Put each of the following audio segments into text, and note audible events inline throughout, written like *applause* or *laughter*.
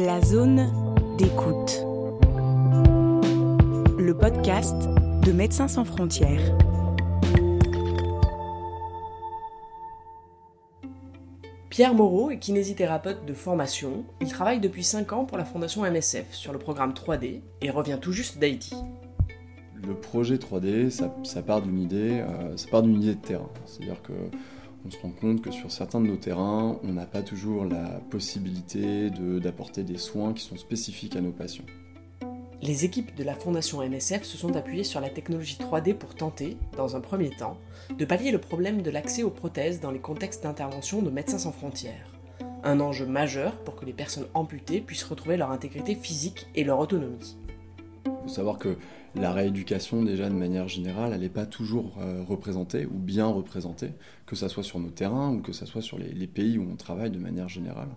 La zone d'écoute. Le podcast de Médecins sans frontières. Pierre Moreau est kinésithérapeute de formation. Il travaille depuis 5 ans pour la fondation MSF sur le programme 3D et revient tout juste d'Haïti. Le projet 3D, ça, part d'une idée, euh, ça part d'une idée de terrain. C'est-à-dire que on se rend compte que sur certains de nos terrains, on n'a pas toujours la possibilité d'apporter des soins qui sont spécifiques à nos patients. Les équipes de la Fondation MSF se sont appuyées sur la technologie 3D pour tenter, dans un premier temps, de pallier le problème de l'accès aux prothèses dans les contextes d'intervention de Médecins sans frontières. Un enjeu majeur pour que les personnes amputées puissent retrouver leur intégrité physique et leur autonomie. Il faut savoir que la rééducation, déjà de manière générale, elle n'est pas toujours euh, représentée ou bien représentée, que ce soit sur nos terrains ou que ce soit sur les, pays où on travaille de manière générale.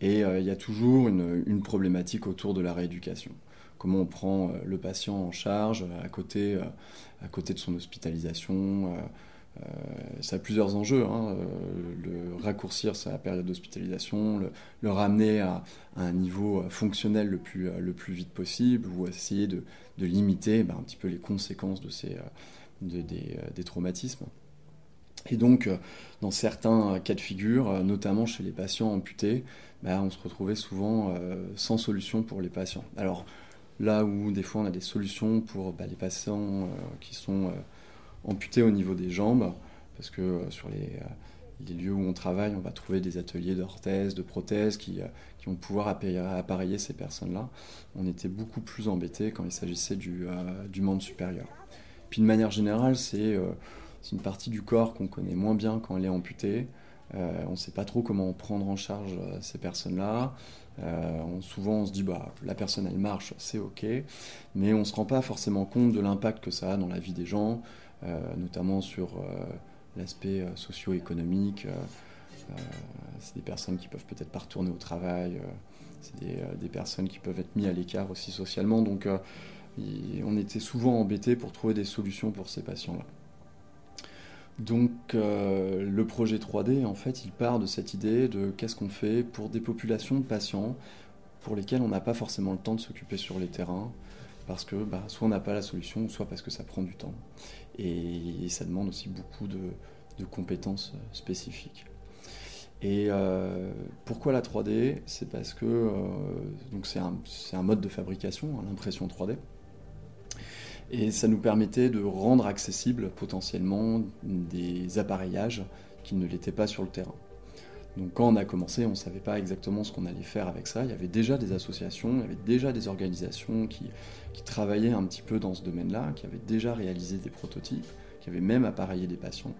Et euh, il y a toujours une, problématique autour de la rééducation. Comment on prend euh, le patient en charge à côté, à côté de son hospitalisation euh, ça a plusieurs enjeux. Hein. Euh, le raccourcir sa période d'hospitalisation, le, ramener à, un niveau fonctionnel le plus, euh, le plus vite possible, ou essayer de, limiter ben, un petit peu les conséquences de ces, des, traumatismes. Et donc, dans certains cas de figure, notamment chez les patients amputés, ben, on se retrouvait souvent sans solution pour les patients. Alors, là où des fois on a des solutions pour ben, les patients qui sont amputés au niveau des jambes, parce que euh, sur les, euh, les, lieux où on travaille, on va trouver des ateliers d'orthèses, de prothèses qui, euh, qui vont pouvoir appareiller ces personnes-là. On était beaucoup plus embêtés quand il s'agissait du, du membre supérieur. Puis de manière générale, c'est une partie du corps qu'on connaît moins bien quand elle est amputée. on ne sait pas trop comment prendre en charge ces personnes-là. souvent, on se dit, bah, la personne, elle marche, c'est OK, mais on ne se rend pas forcément compte de l'impact que ça a dans la vie des gens, notamment sur euh, l'aspect euh, socio-économique. c'est des personnes qui peuvent peut-être pas retourner au travail, c'est des, personnes qui peuvent être mises à l'écart aussi socialement. Donc on était souvent embêtés pour trouver des solutions pour ces patients-là. Donc le projet 3D, en fait, il part de cette idée de qu'est-ce qu'on fait pour des populations de patients pour lesquels on n'a pas forcément le temps de s'occuper sur les terrains, parce que bah, soit on n'a pas la solution, soit parce que ça prend du temps. Et, ça demande aussi beaucoup de, compétences euh, spécifiques. Et euh, pourquoi la 3D C'est parce que euh, c'est un, mode de fabrication, hein, l'impression 3D. Et ça nous permettait de rendre accessible potentiellement des appareillages qui ne l'étaient pas sur le terrain. Donc quand on a commencé, on ne savait pas exactement ce qu'on allait faire avec ça. Il y avait déjà des associations, il y avait déjà des organisations qui, travaillaient un petit peu dans ce domaine-là, qui avaient déjà réalisé des prototypes, qui avaient même appareillé des patients.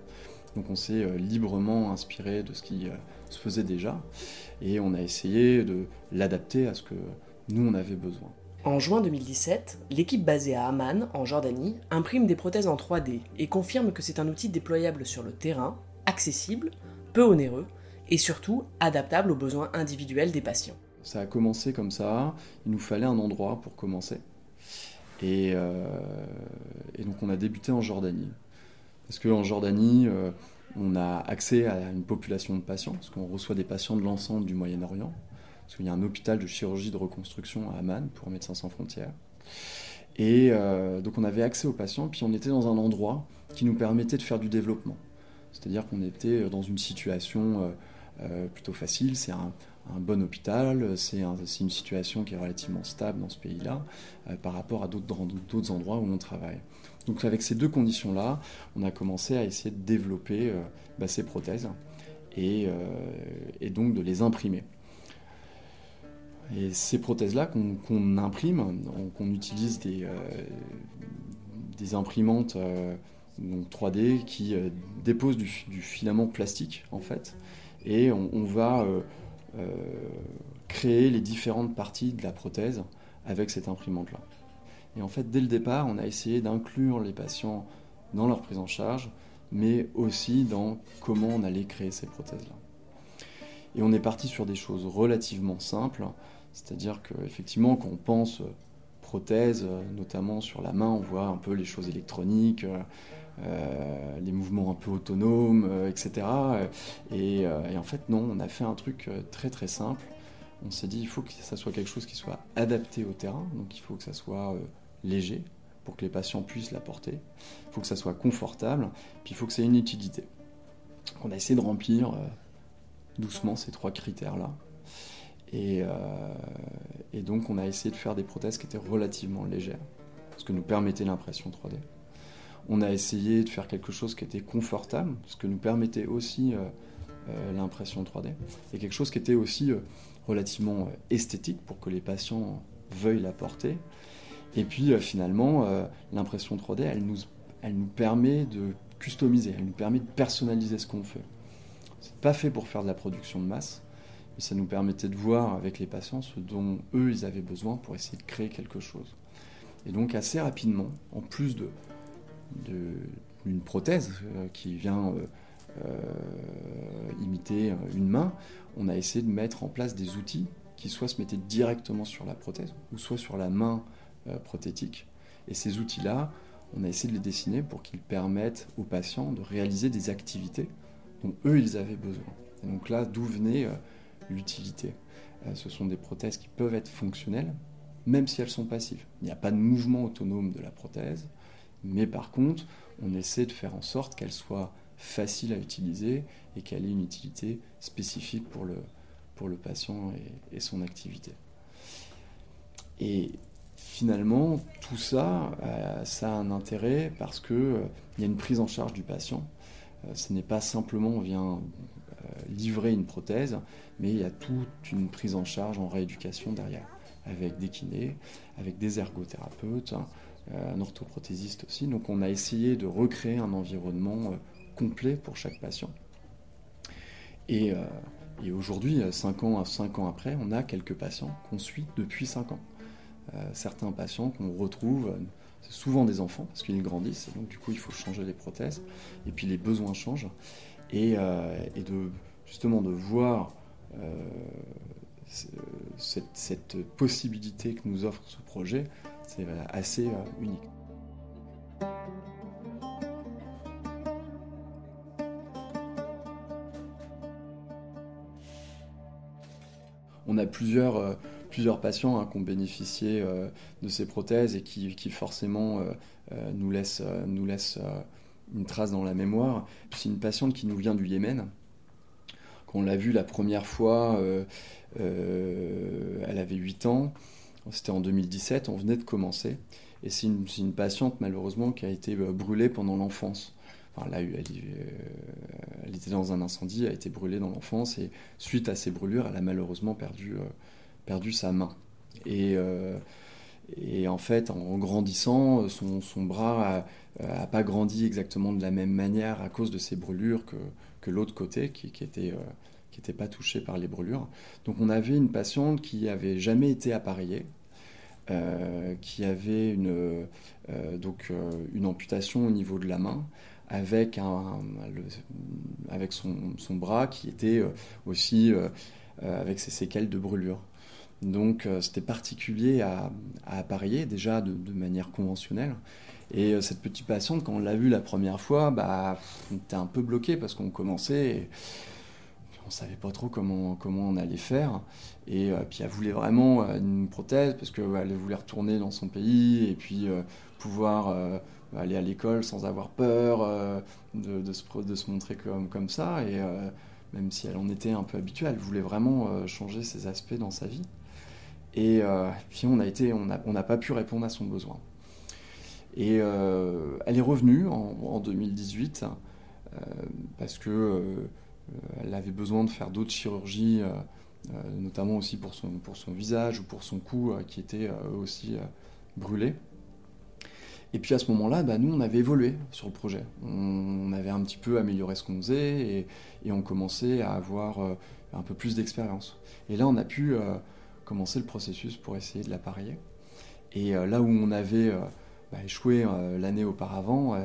Donc on s'est euh, librement inspiré de ce qui euh, se faisait déjà et on a essayé de l'adapter à ce que nous on avait besoin. En juin 2017, l'équipe basée à Amman, en Jordanie, imprime des prothèses en 3D et confirme que c'est un outil déployable sur le terrain, accessible, peu onéreux et surtout adaptable aux besoins individuels des patients. Ça a commencé comme ça, il nous fallait un endroit pour commencer. Et, euh, donc on a débuté en Jordanie. Parce qu'en Jordanie, euh, on a accès à une population de patients, parce qu'on reçoit des patients de l'ensemble du Moyen-Orient, parce qu'il y a un hôpital de chirurgie de reconstruction à Amman pour Médecins sans frontières. Et euh, donc on avait accès aux patients, puis on était dans un endroit qui nous permettait de faire du développement. C'est-à-dire qu'on était dans une situation plutôt facile. C'est un, bon hôpital, c'est une situation qui est relativement stable dans ce pays-là euh, par rapport à d'autres endroits où on travaille. Donc avec ces deux conditions-là, on a commencé à essayer de développer euh, bah, ces prothèses et, donc de les imprimer. Et ces prothèses-là qu'on imprime, qu'on utilise des, imprimantes donc 3D qui déposent du, filament plastique en fait et on, va euh, euh, créer les différentes parties de la prothèse avec cette imprimante-là. Et en fait, dès le départ, on a essayé d'inclure les patients dans leur prise en charge, mais aussi dans comment on allait créer ces prothèses-là. Et on est parti sur des choses relativement simples, c'est-à-dire qu'effectivement, quand on pense prothèse, notamment sur la main, on voit un peu les choses électroniques, euh, les mouvements un peu autonomes, etc. Euh, et, euh, et, en fait, non, on a fait un truc très très simple. on s'est dit il faut que ça soit quelque chose qui soit adapté au terrain, donc il faut que ça soit léger pour que les patients puissent la porter, il faut que ça soit confortable, puis il faut que ça ait une utilité. On a essayé de remplir doucement ces trois critères-là. Et, et, donc on a essayé de faire des prothèses qui étaient relativement légères, ce que nous permettait l'impression 3D. On a essayé de faire quelque chose qui était confortable, ce que nous permettait aussi euh, euh, l'impression 3D, et quelque chose qui était aussi euh, relativement esthétique pour que les patients veuillent la porter. Et puis finalement, l'impression 3D, elle nous, elle nous permet de customiser, elle nous permet de personnaliser ce qu'on fait. C'est pas fait pour faire de la production de masse, ça nous permettait de voir avec les patients ce dont eux ils avaient besoin pour essayer de créer quelque chose. Et donc assez rapidement, en plus de d'une prothèse euh, qui vient euh, euh, imiter une main, on a essayé de mettre en place des outils qui soit se mettaient directement sur la prothèse ou soit sur la main prothétique. Et ces outils-là, on a essayé de les dessiner pour qu'ils permettent aux patients de réaliser des activités dont eux, ils avaient besoin. Et donc là, d'où venait l'utilité Ce sont des prothèses qui peuvent être fonctionnelles, même si elles sont passives. Il n'y a pas de mouvement autonome de la prothèse, mais par contre, on essaie de faire en sorte qu'elle soit facile à utiliser et qu'elle ait une utilité spécifique pour le, pour le patient et, son activité. Et finalement, tout ça, euh, ça a un intérêt parce qu'il euh, y a une prise en charge du patient. Euh, ce n'est pas simplement on vient livrer une prothèse, mais il y a toute une prise en charge en rééducation derrière, avec des kinés, avec des ergothérapeutes, euh, un orthoprothésiste aussi. Donc on a essayé de recréer un environnement euh, complet pour chaque patient. Et, euh, aujourd'hui, 5 ans, cinq ans après, on a quelques patients qu'on suit depuis 5 ans. certains patients qu'on retrouve, c'est souvent des enfants parce qu'ils grandissent, et donc du coup il faut changer les prothèses, et puis les besoins changent. Et, de justement de voir cette, cette, possibilité que nous offre ce projet, c'est euh, assez euh, unique. On a plusieurs, euh, plusieurs patients hein, qui ont bénéficié de ces prothèses et qui, forcément nous laissent, nous laisse, une trace dans la mémoire. C'est une patiente qui nous vient du Yémen. Quand on l'a vue la première fois, elle avait 8 ans. C'était en 2017, on venait de commencer. Et c'est une, patiente, malheureusement, qui a été euh, brûlée pendant l'enfance. Enfin, là, elle, euh, était dans un incendie, elle a été brûlée dans l'enfance. Et suite à ces brûlures, elle a malheureusement perdu, euh, perdu sa main. Et, et, en fait, en grandissant, son, bras n'a pas grandi exactement de la même manière à cause de ces brûlures que, l'autre côté, qui, qui était qui n'était pas touchée par les brûlures. Donc on avait une patiente qui avait jamais été appareillée, euh, qui avait une, euh, donc, euh, une amputation au niveau de la main, avec, un, avec son, son, bras qui était aussi avec ses séquelles de brûlure. Donc c'était particulier à, à, appareiller déjà de, manière conventionnelle. Et cette petite patiente, quand on l'a vue la première fois, bah, on était un peu bloqué parce qu'on commençait. Et, on savait pas trop comment, comment on allait faire. Et euh, puis elle voulait vraiment euh, une prothèse parce qu'elle voulait retourner dans son pays et puis euh, pouvoir aller à l'école sans avoir peur de, de, se, de, se, montrer comme, comme ça. Et même si elle en était un peu habituée, elle voulait vraiment changer ses aspects dans sa vie. Et puis on a on n'a on pas pu répondre à son besoin. Et elle est revenue en, en 2018 parce que euh, elle avait besoin de faire d'autres chirurgies, euh, euh, notamment aussi pour son, pour son visage ou pour son cou qui était aussi brûlé. Et puis à ce moment-là, bah, nous, on avait évolué sur le projet. On, avait un petit peu amélioré ce qu'on faisait et, on commençait à avoir un peu plus d'expérience. Et là, on a pu commencer le processus pour essayer de l'appareiller. Et là où on avait bah, échoué l'année auparavant,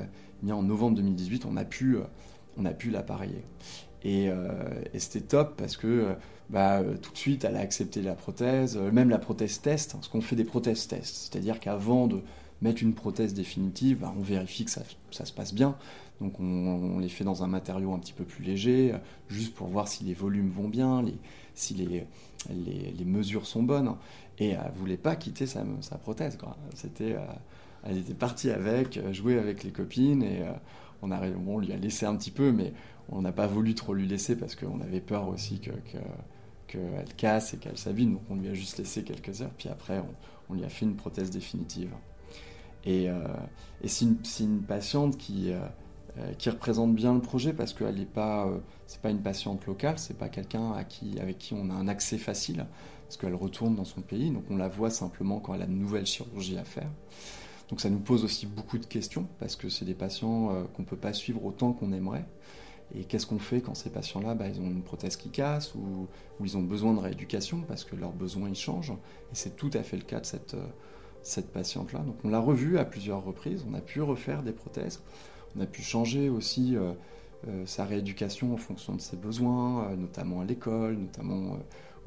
en novembre 2018, on a pu, on a pu l'appareiller. Euh, et, c'était top parce que euh, bah, euh, tout de suite, elle a accepté la prothèse, même la prothèse test, parce qu'on fait des prothèses test. C'est-à-dire qu'avant de, mettre une prothèse définitive, bah, on vérifie que ça, se passe bien. Donc on, les fait dans un matériau un petit peu plus léger, juste pour voir si les volumes vont bien, si les, mesures sont bonnes. Et elle ne voulait pas quitter sa, prothèse. C'était, elle était partie avec, jouer avec les copines, et on, a, on lui a laissé un petit peu, mais on n'a pas voulu trop lui laisser parce qu'on avait peur aussi que, qu'elle casse et qu'elle s'abîme. Donc on lui a juste laissé quelques heures, puis après on, lui a fait une prothèse définitive. Et, euh, c'est une, patiente qui, euh, euh, qui représente bien le projet parce qu'elle n'est pas, une patiente locale, c'est pas quelqu'un avec qui on a un accès facile parce qu'elle retourne dans son pays. Donc on la voit simplement quand elle a de nouvelles chirurgies à faire. Donc ça nous pose aussi beaucoup de questions parce que c'est des patients qu'on ne peut pas suivre autant qu'on aimerait. Et qu'est-ce qu'on fait quand ces patients-là, bah, ils ont une prothèse qui casse ou, ils ont besoin de rééducation parce que leurs besoins ils changent. Et c'est tout à fait le cas de cette, cette patiente-là. Donc on l'a revue à plusieurs reprises, on a pu refaire des prothèses, on a pu changer aussi euh, euh, sa rééducation en fonction de ses besoins, notamment à l'école, notamment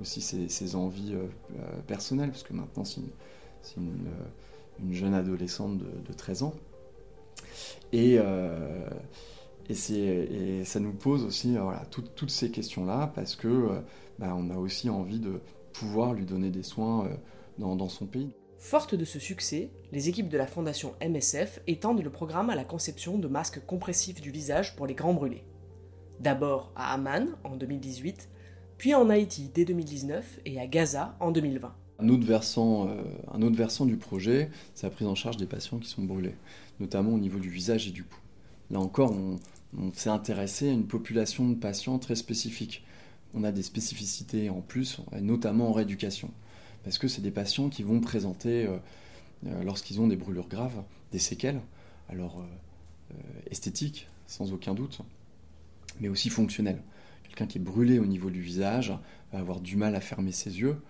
aussi ses, envies personnelles, parce que maintenant c'est une, une, jeune adolescente de, de 13 ans. Et ça nous pose aussi euh, toutes ces questions-là parce que euh, bah, on a aussi envie de pouvoir lui donner des soins euh, dans, son pays. Forte de ce succès, les équipes de la fondation MSF étendent le programme à la conception de masques compressifs du visage pour les grands brûlés. D'abord à Amman en 2018, puis en Haïti dès 2019 et à Gaza en 2020. Un autre, versant, un autre versant du projet, c'est la prise en charge des patients qui sont brûlés, notamment au niveau du visage et du cou. Là encore, on, on s'est intéressé à une population de patients très spécifique. On a des spécificités en plus, notamment en rééducation. Parce que c'est des patients qui vont présenter, euh, euh, lorsqu'ils ont des brûlures graves, des séquelles. Alors, euh, esthétiques, sans aucun doute, mais aussi fonctionnelles. Quelqu'un qui est brûlé au niveau du visage va avoir du mal à fermer ses yeux.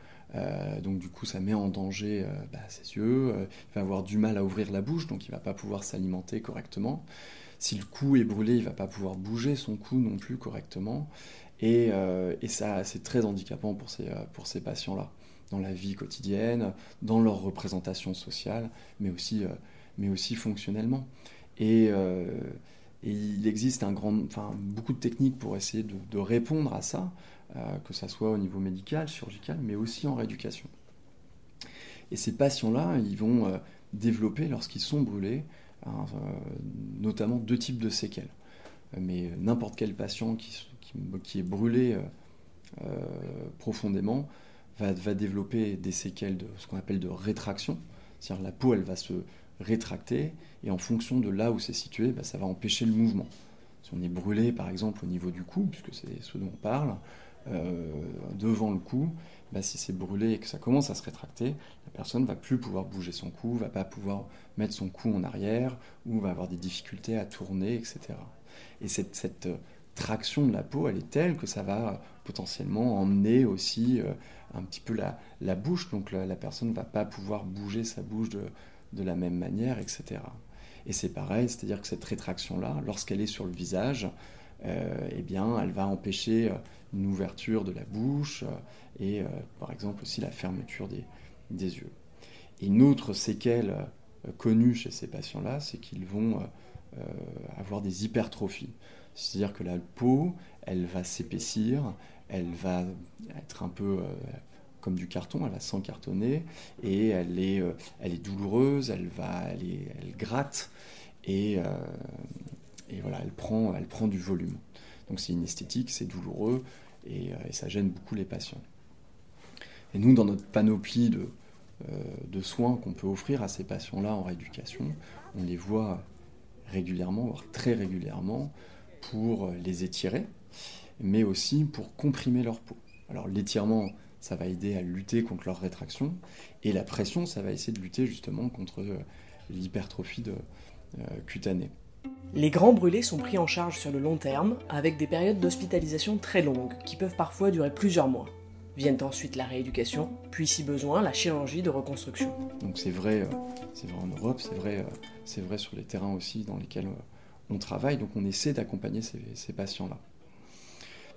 donc du coup, ça met en danger bah, ses yeux. il va avoir du mal à ouvrir la bouche, donc il ne va pas pouvoir s'alimenter correctement. Si le cou est brûlé, il va pas pouvoir bouger son cou non plus correctement. Et, ça, c'est très handicapant pour ces patients-là, dans la vie quotidienne, dans leur représentation sociale, mais aussi, euh, mais aussi fonctionnellement. Et, il existe un grand, enfin, beaucoup de techniques pour essayer de, répondre à ça, que ce soit au niveau médical, chirurgical, mais aussi en rééducation. Et ces patients-là, ils vont développer, lorsqu'ils sont brûlés, Hein, euh, notamment deux types de séquelles. Mais n'importe quel patient qui, qui, est brûlé euh, profondément va, développer des séquelles de ce qu'on appelle de rétraction. C'est-à-dire la peau, elle va se rétracter et en fonction de là où c'est situé, bah, ça va empêcher le mouvement. Si on est brûlé par exemple au niveau du cou, puisque c'est ce dont on parle, euh, devant le cou, bah, si c'est brûlé et que ça commence à se rétracter, la personne va plus pouvoir bouger son cou, va pas pouvoir mettre son cou en arrière, ou va avoir des difficultés à tourner, etc. Et cette euh, traction de la peau, elle est telle que ça va potentiellement emmener aussi euh, un petit peu la, la bouche, donc la, personne ne va pas pouvoir bouger sa bouche de, de la même manière, etc. Et c'est pareil, c'est-à-dire que cette rétraction-là, lorsqu'elle est sur le visage, euh, eh bien, elle va empêcher une ouverture de la bouche et, par exemple, aussi la fermeture des, des yeux. Et une autre séquelle euh, connue chez ces patients-là, c'est qu'ils vont euh, avoir des hypertrophies. C'est-à-dire que la peau, elle va s'épaissir, elle va être un peu euh, comme du carton, elle va s'encartonner et elle est, elle est douloureuse, elle, va, elle, elle gratte et, et, voilà, elle prend, elle prend du volume. Donc c'est une esthétique, c'est douloureux et, et, ça gêne beaucoup les patients. Et nous, dans notre panoplie de, euh, de soins qu'on peut offrir à ces patients-là en rééducation. On les voit régulièrement, voire très régulièrement, pour les étirer, mais aussi pour comprimer leur peau. Alors l'étirement, ça va aider à lutter contre leur rétraction, et la pression, ça va essayer de lutter justement contre euh, l'hypertrophie euh, cutanée. Les grands brûlés sont pris en charge sur le long terme, avec des périodes d'hospitalisation très longues, qui peuvent parfois durer plusieurs mois. Viennent ensuite la rééducation, puis si besoin la chirurgie de reconstruction. Donc c'est vrai, euh, c'est vrai en Europe, c'est vrai, euh, sur les terrains aussi dans lesquels on travaille. Donc on essaie d'accompagner ces, patients-là.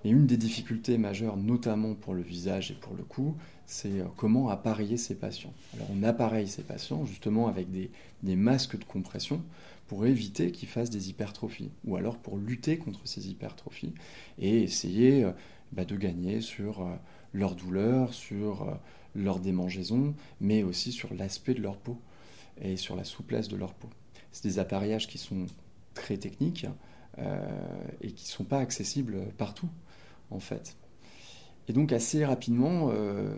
Et une des difficultés majeures, notamment pour le visage et pour le cou, c'est euh, comment appareiller ces patients. Alors on appareille ces patients justement avec des, masques de compression pour éviter qu'ils fassent des hypertrophies, ou alors pour lutter contre ces hypertrophies et essayer euh, bah, de gagner sur euh, leur douleur, sur leur démangeaison, mais aussi sur l'aspect de leur peau et sur la souplesse de leur peau. C'est des appareillages qui sont très techniques et qui ne sont pas accessibles partout en fait. Et donc assez rapidement, euh,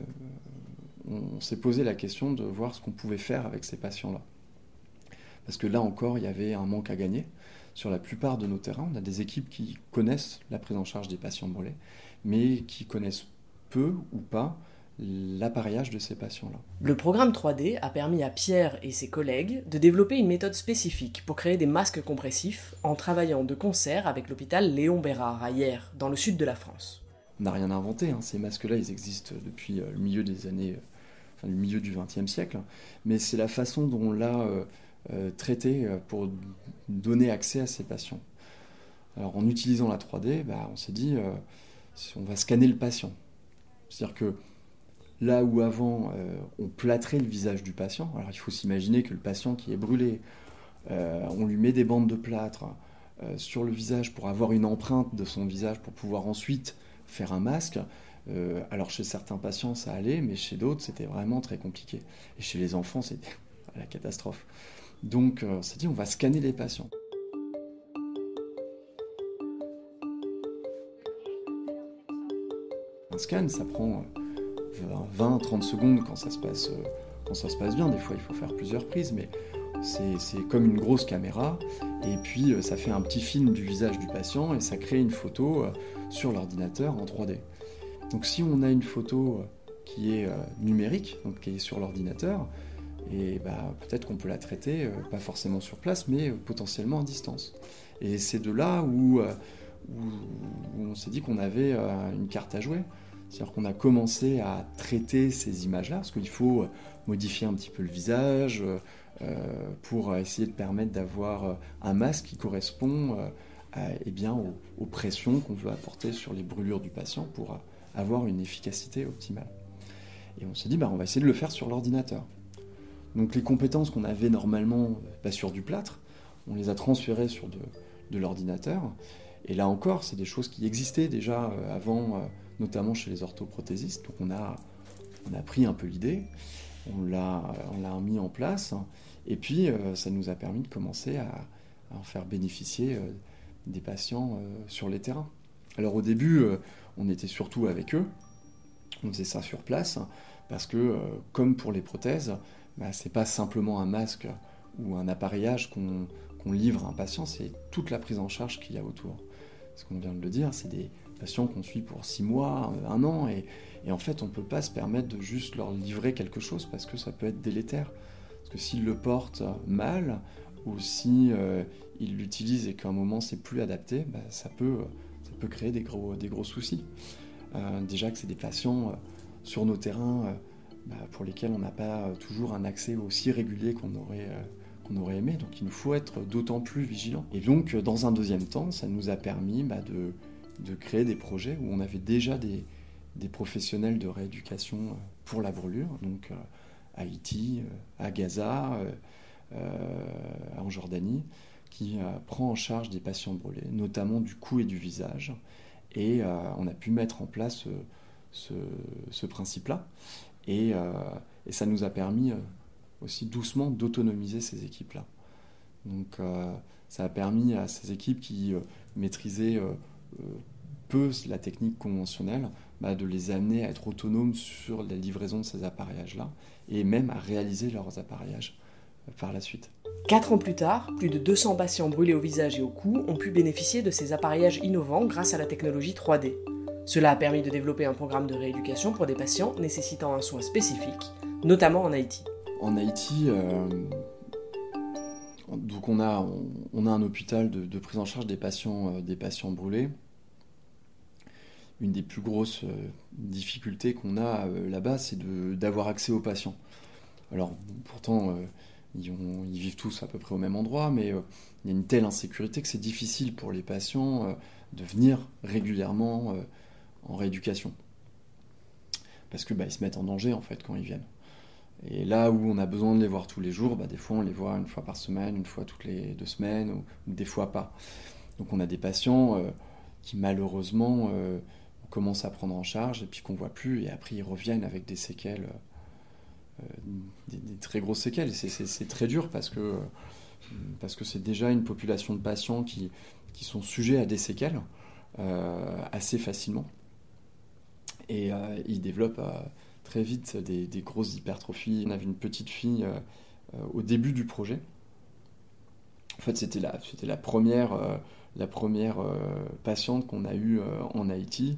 on, s'est posé la question de voir ce qu'on pouvait faire avec ces patients-là. Parce que là encore, il y avait un manque à gagner. Sur la plupart de nos terrains, on a des équipes qui connaissent la prise en charge des patients brûlés, mais qui connaissent peu ou pas l'appareillage de ces patients-là. Le programme 3D a permis à Pierre et ses collègues de développer une méthode spécifique pour créer des masques compressifs en travaillant de concert avec l'hôpital Léon Bérard à Hier, dans le sud de la France. On n'a rien inventé, hein. ces masques-là, ils existent depuis euh, le milieu des années, enfin, le milieu du XXe siècle, mais c'est la façon dont on l'a euh, euh, traité pour donner accès à ces patients. Alors en utilisant la 3D, bah, on s'est dit, on va scanner le patient. C'est-à-dire que Là où avant, euh, on plâtrait le visage du patient, alors il faut s'imaginer que le patient qui est brûlé, euh, on lui met des bandes de plâtre euh, sur le visage pour avoir une empreinte de son visage pour pouvoir ensuite faire un masque. alors chez certains patients ça allait, mais chez d'autres c'était vraiment très compliqué. Et chez les enfants c'était *laughs* la catastrophe. Donc on s'est dit on va scanner les patients. Un scan ça prend 20-30 secondes quand ça, se passe, euh, quand ça se passe bien. Des fois, il faut faire plusieurs prises, mais c'est comme une grosse caméra. Et puis, euh, ça fait un petit film du visage du patient et ça crée une photo euh, sur l'ordinateur en 3D. Donc, si on a une photo qui est numérique, donc qui est sur l'ordinateur, et bah, peut-être qu'on peut la traiter, pas forcément sur place, mais potentiellement à distance. Et c'est de là où on s'est dit qu'on avait une carte à jouer. C'est-à-dire qu'on a commencé à traiter ces images-là, parce qu'il faut euh, modifier un petit peu le visage euh, pour essayer de permettre d'avoir euh, un masque qui correspond eh bien, aux, pressions qu'on veut apporter sur les brûlures du patient pour avoir une efficacité optimale. Et on s'est dit, bah, on va essayer de le faire sur l'ordinateur. Donc les compétences qu'on avait normalement bah, sur du plâtre, on les a transférées sur de l'ordinateur. Et là encore, c'est des choses qui existaient déjà avant notamment chez les orthoprothésistes. Donc on a, on a pris un peu l'idée, on l'a, on l'a mis en place, et puis euh, ça nous a permis de commencer à, en faire bénéficier euh, des patients euh, sur les terrains. Alors au début, on était surtout avec eux, on faisait ça sur place, parce que comme pour les prothèses, bah, c'est pas simplement un masque ou un appareillage qu'on, qu'on livre à un patient, c'est toute la prise en charge qu'il y a autour. Ce qu'on vient de le dire, c'est des patients qu'on suit pour six mois, euh, un an, et, en fait on ne peut pas se permettre de juste leur livrer quelque chose parce que ça peut être délétère. Parce que s'ils le portent mal, ou si euh, l'utilisent et qu'à un moment c'est plus adapté, bah, ça, peut, ça peut créer des gros, des gros soucis. Euh, déjà que c'est des patients sur nos terrains bah, pour lesquels on n'a pas toujours un accès aussi régulier qu'on aurait qu'on aurait aimé. Donc il nous faut être d'autant plus vigilant. Et donc dans un deuxième temps, ça nous a permis bah, de de créer des projets où on avait déjà des, professionnels de rééducation euh, pour la brûlure, donc euh, à Haïti, euh, à Gaza, en Jordanie, qui prend en charge des patients brûlés, notamment du cou et du visage. Et on a pu mettre en place ce, principe-là. Et, ça nous a permis aussi doucement d'autonomiser ces équipes-là. Donc ça a permis à ces équipes qui maîtrisaient peu la technique conventionnelle, bah, de les amener à être autonomes sur la livraison de ces appareillages-là et même à réaliser leurs appareillages euh, par la suite. Quatre ans plus tard, plus de 200 patients brûlés au visage et au cou ont pu bénéficier de ces appareillages innovants grâce à la technologie 3D. Cela a permis de développer un programme de rééducation pour des patients nécessitant un soin spécifique, notamment en Haïti. En Haïti, euh, donc on a, un hôpital de, prise en charge des patients, euh, des patients brûlés une des plus grosses euh, difficultés qu'on a euh, là-bas, c'est d'avoir accès aux patients. Alors, pourtant, ils, vivent tous à peu près au même endroit, mais il y a une telle insécurité que c'est difficile pour les patients de venir régulièrement en rééducation. Parce que bah, se mettent en danger en fait quand ils viennent. Et là où on a besoin de les voir tous les jours, bah, des fois on les voit une fois par semaine, une fois toutes les deux semaines, ou, des fois pas. Donc on a des patients euh, qui malheureusement euh, on commence à prendre en charge et puis qu'on voit plus, et après ils reviennent avec des séquelles, euh, des, des, très grosses séquelles. C'est très dur parce que parce que c'est déjà une population de patients qui, qui sont sujets à des séquelles assez facilement. Et ils développent très vite des, grosses hypertrophies. On avait une petite fille euh, euh, au début du projet. En fait, c'était la, première, euh, patiente qu'on a eue en Haïti,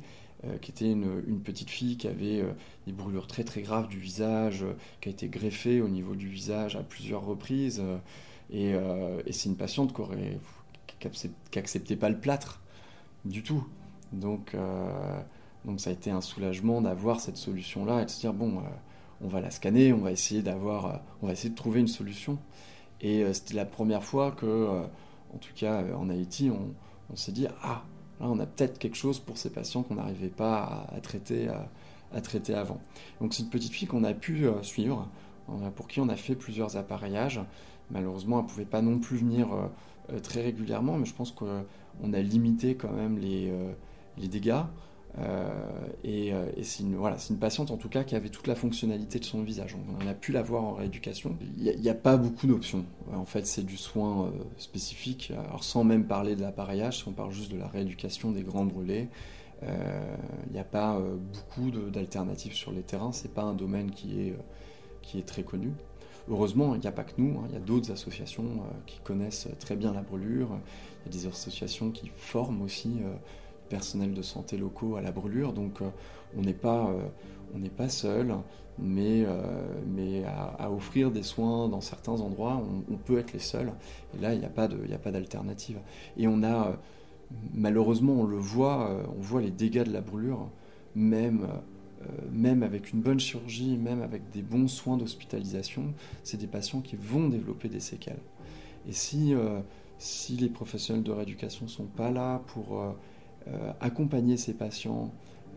qui était une, petite fille qui avait des brûlures très très graves du visage, qui a été greffée au niveau du visage à plusieurs reprises. Et c'est une patiente qui n'acceptait pas le plâtre du tout. Donc donc ça a été un soulagement d'avoir cette solution-là et de se dire bon, euh, on va la scanner, on va essayer d'avoir, euh, on va essayer de trouver une solution. Et euh, c'était la première fois que, en tout cas en Haïti, on, s'est dit ah là on a peut-être quelque chose pour ces patients qu'on n'arrivait pas à, traiter, à, traiter avant. Donc c'est une petite fille qu'on a pu suivre, pour qui on a fait plusieurs appareillages. Malheureusement, elle ne pouvait pas non plus venir très régulièrement, mais je pense qu'on a limité quand même les, les dégâts. Euh, et, euh, et c'est une, patiente en tout cas qui avait toute la fonctionnalité de son visage. On a pu la voir en rééducation. Il n'y a, pas beaucoup d'options. En fait, c'est du soin euh, spécifique. Alors sans même parler de l'appareillage, si on parle juste de la rééducation des grands brûlés, il n'y a pas beaucoup d'alternatives sur les terrains. C'est pas un domaine qui est, qui est très connu. Heureusement, il n'y a pas que nous, hein. il y a d'autres associations qui connaissent très bien la brûlure, il y a des associations qui forment aussi personnel de santé locaux à la brûlure, donc euh, on n'est pas, euh, pas seul, mais, euh, mais à, offrir des soins dans certains endroits, on, peut être les seuls, et là il n'y a pas d'alternative. Et on a, malheureusement, on le voit, on voit les dégâts de la brûlure, même même avec une bonne chirurgie, même avec des bons soins d'hospitalisation, c'est des patients qui vont développer des séquelles. Et si, si les professionnels de rééducation ne sont pas là pour accompagner ces patients,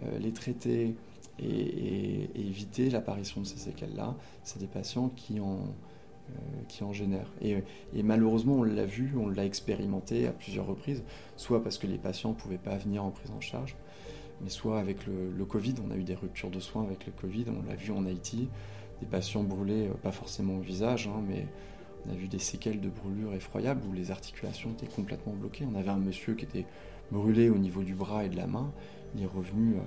euh, les traiter et, éviter l'apparition de ces séquelles-là, c'est des patients qui en, euh, qui en génèrent. Et, malheureusement, on l'a vu, on l'a expérimenté à plusieurs reprises, soit parce que les patients ne pouvaient pas venir en prise en charge, mais soit avec le, Covid, on a eu des ruptures de soins avec le Covid, on l'a vu en Haïti, des patients brûlés, pas forcément au visage, hein, mais on a vu des séquelles de brûlure effroyables où les articulations étaient complètement bloquées. On avait un monsieur qui était brûlé au niveau du bras et de la main. Il est revenu euh,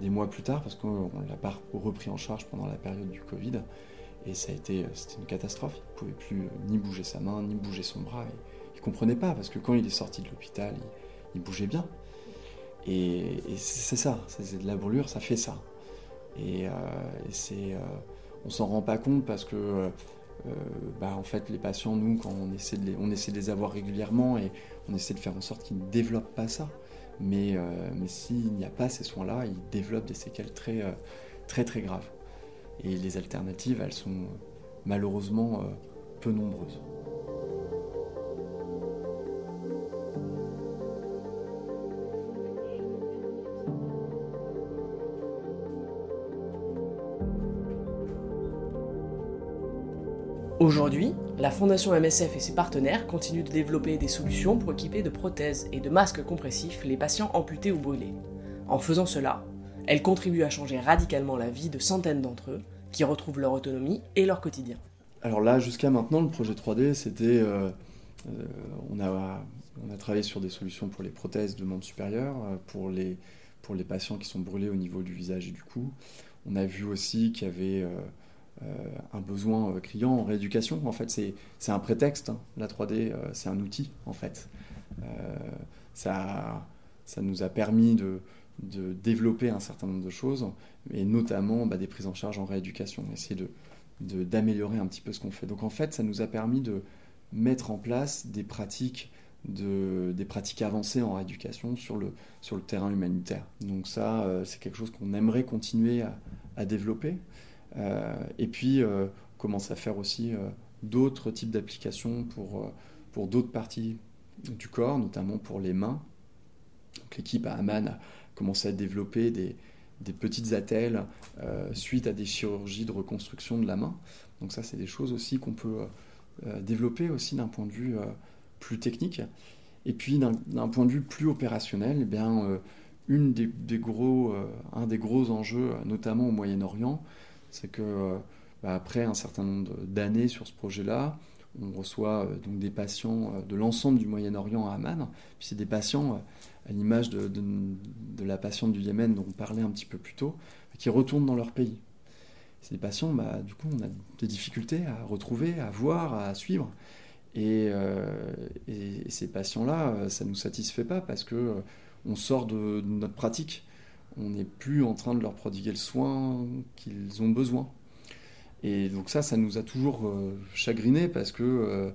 des mois plus tard parce qu'on ne l'a pas repris en charge pendant la période du Covid. Et ça a été euh, c'était une catastrophe. Il ne pouvait plus euh, ni bouger sa main, ni bouger son bras. il ne comprenait pas parce que quand il est sorti de l'hôpital, il, bougeait bien. Et, c'est ça, c'est de la brûlure, ça fait ça. Et, c'est, on s'en rend pas compte parce que bah, en fait, les patients, nous, on essaie, de les, avoir régulièrement et on essaie de faire en sorte qu'ils ne développent pas ça. Mais, euh, s'il n'y a pas ces soins-là, ils développent des séquelles très, euh, très, très graves. Et les alternatives, elles sont malheureusement euh, peu nombreuses. Aujourd'hui, la Fondation MSF et ses partenaires continuent de développer des solutions pour équiper de prothèses et de masques compressifs les patients amputés ou brûlés. En faisant cela, elle contribue à changer radicalement la vie de centaines d'entre eux qui retrouvent leur autonomie et leur quotidien. Alors là, jusqu'à maintenant, le projet 3D, c'était... Euh, euh, on, a, travaillé sur des solutions pour les prothèses de membres supérieurs, euh, pour les, patients qui sont brûlés au niveau du visage et du cou. On a vu aussi qu'il y avait un besoin euh, criant en rééducation. En fait, c'est un prétexte. Hein. La 3D, euh, c'est un outil, en fait. ça, ça nous a permis de, de, développer un certain nombre de choses, et notamment bah, des prises en charge en rééducation, essayer de, d'améliorer un petit peu ce qu'on fait. Donc en fait, ça nous a permis de mettre en place des pratiques, de, des pratiques avancées en rééducation sur le, sur le terrain humanitaire. Donc ça, c'est quelque chose qu'on aimerait continuer à, à développer. Euh, et puis, euh, on commence à faire aussi euh, d'autres types d'applications pour, pour d'autres parties du corps, notamment pour les mains. L'équipe à Amman commencer à développer des, petites attelles suite à des chirurgies de reconstruction de la main. Donc ça, c'est des choses aussi qu'on peut développer aussi d'un point de vue plus technique. Et puis d'un point de vue plus opérationnel, eh bien, une des, gros, un des gros enjeux, notamment au Moyen-Orient, c'est que bah, après un certain nombre d'années sur ce projet-là, on reçoit euh, donc des patients euh, de l'ensemble du Moyen-Orient à Amman. C'est des patients, euh, à l'image de, la patiente du Yémen dont on parlait un petit peu plus tôt, qui retournent dans leur pays. Des patients, bah, du coup, on a des difficultés à retrouver, à voir, à suivre. Et, ces patients-là, ça ne nous satisfait pas parce que on sort de, notre pratique. On n'est plus en train de leur prodiguer le soin qu'ils ont besoin. Et donc ça, ça nous a toujours euh, chagriné parce que euh,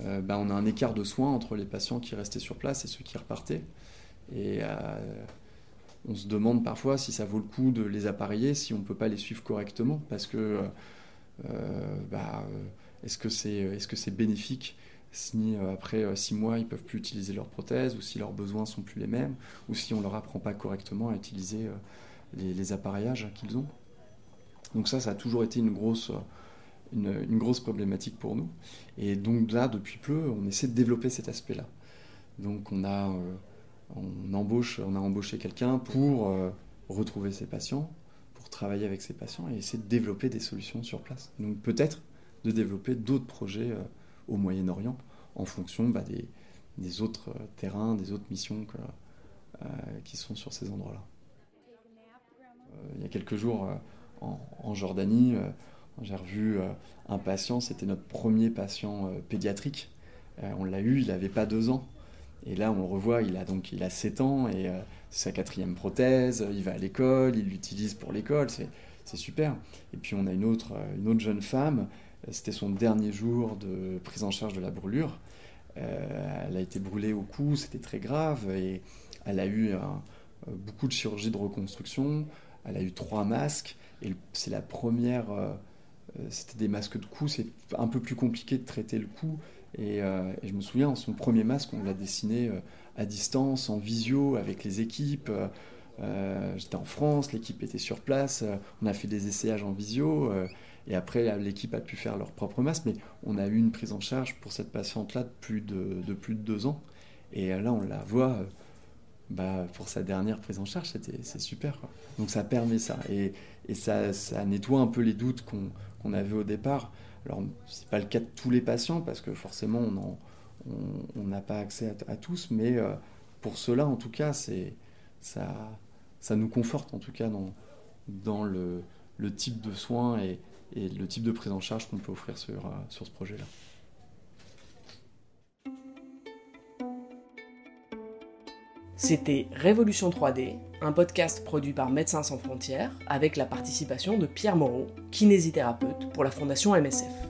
euh, bah, on a un écart de soins entre les patients qui restaient sur place et ceux qui repartaient. Et on se demande parfois si ça vaut le coup de les appareiller, si on ne peut pas les suivre correctement, parce que bah, est-ce que c'est est -ce c'est bénéfique si après six mois ils peuvent plus utiliser leurs prothèses, ou si leurs besoins sont plus les mêmes, ou si on leur apprend pas correctement à utiliser les appareillages qu'ils ont. Donc ça, ça a toujours été une grosse, une, grosse problématique pour nous. Et donc là, depuis peu, on essaie de développer cet aspect-là. Donc on a, euh, on embauche, on a embauché quelqu'un pour euh, retrouver ses patients, pour travailler avec ses patients et essayer de développer des solutions sur place. Donc peut-être de développer d'autres projets euh, au Moyen-Orient en fonction bah, des, autres terrains, des autres missions qui sont sur ces endroits-là. il y a quelques jours, en, Jordanie. Euh, j'ai revu euh, un patient, c'était notre premier patient euh, pédiatrique. on l'a eu, il n'avait pas deux ans. Et là, on le revoit, il a donc il a 7 ans et c'est sa quatrième prothèse, il va à l'école, il l'utilise pour l'école, c'est super. Et puis on a une autre, une autre jeune femme, c'était son dernier jour de prise en charge de la brûlure. elle a été brûlée au cou, c'était très grave et elle a eu beaucoup de chirurgie de reconstruction, elle a eu trois masques et c'est la première. Euh, euh, c'était des masques de cou, c'est un peu plus compliqué de traiter le cou. Et, euh, je me souviens, son premier masque, on l'a dessiné à distance, en visio, avec les équipes. J'étais en France, l'équipe était sur place, on a fait des essayages en visio, et après l'équipe a pu faire leur propre masque, mais on a eu une prise en charge pour cette patiente-là de, plus de, deux ans, et là on la voit bah, pour sa dernière prise en charge, c'est super. Donc ça permet ça. Et, ça, nettoie un peu les doutes qu'on avait au départ. Alors, ce n'est pas le cas de tous les patients, parce que forcément, on n'a pas accès à, tous, mais euh, pour cela, en tout cas, ça, nous conforte, en tout cas, dans, dans le, le type de soins et, et, le type de prise en charge qu'on peut offrir sur, euh, ce projet-là. C'était Révolution 3D, un podcast produit par Médecins sans frontières avec la participation de Pierre Moreau, kinésithérapeute pour la Fondation MSF.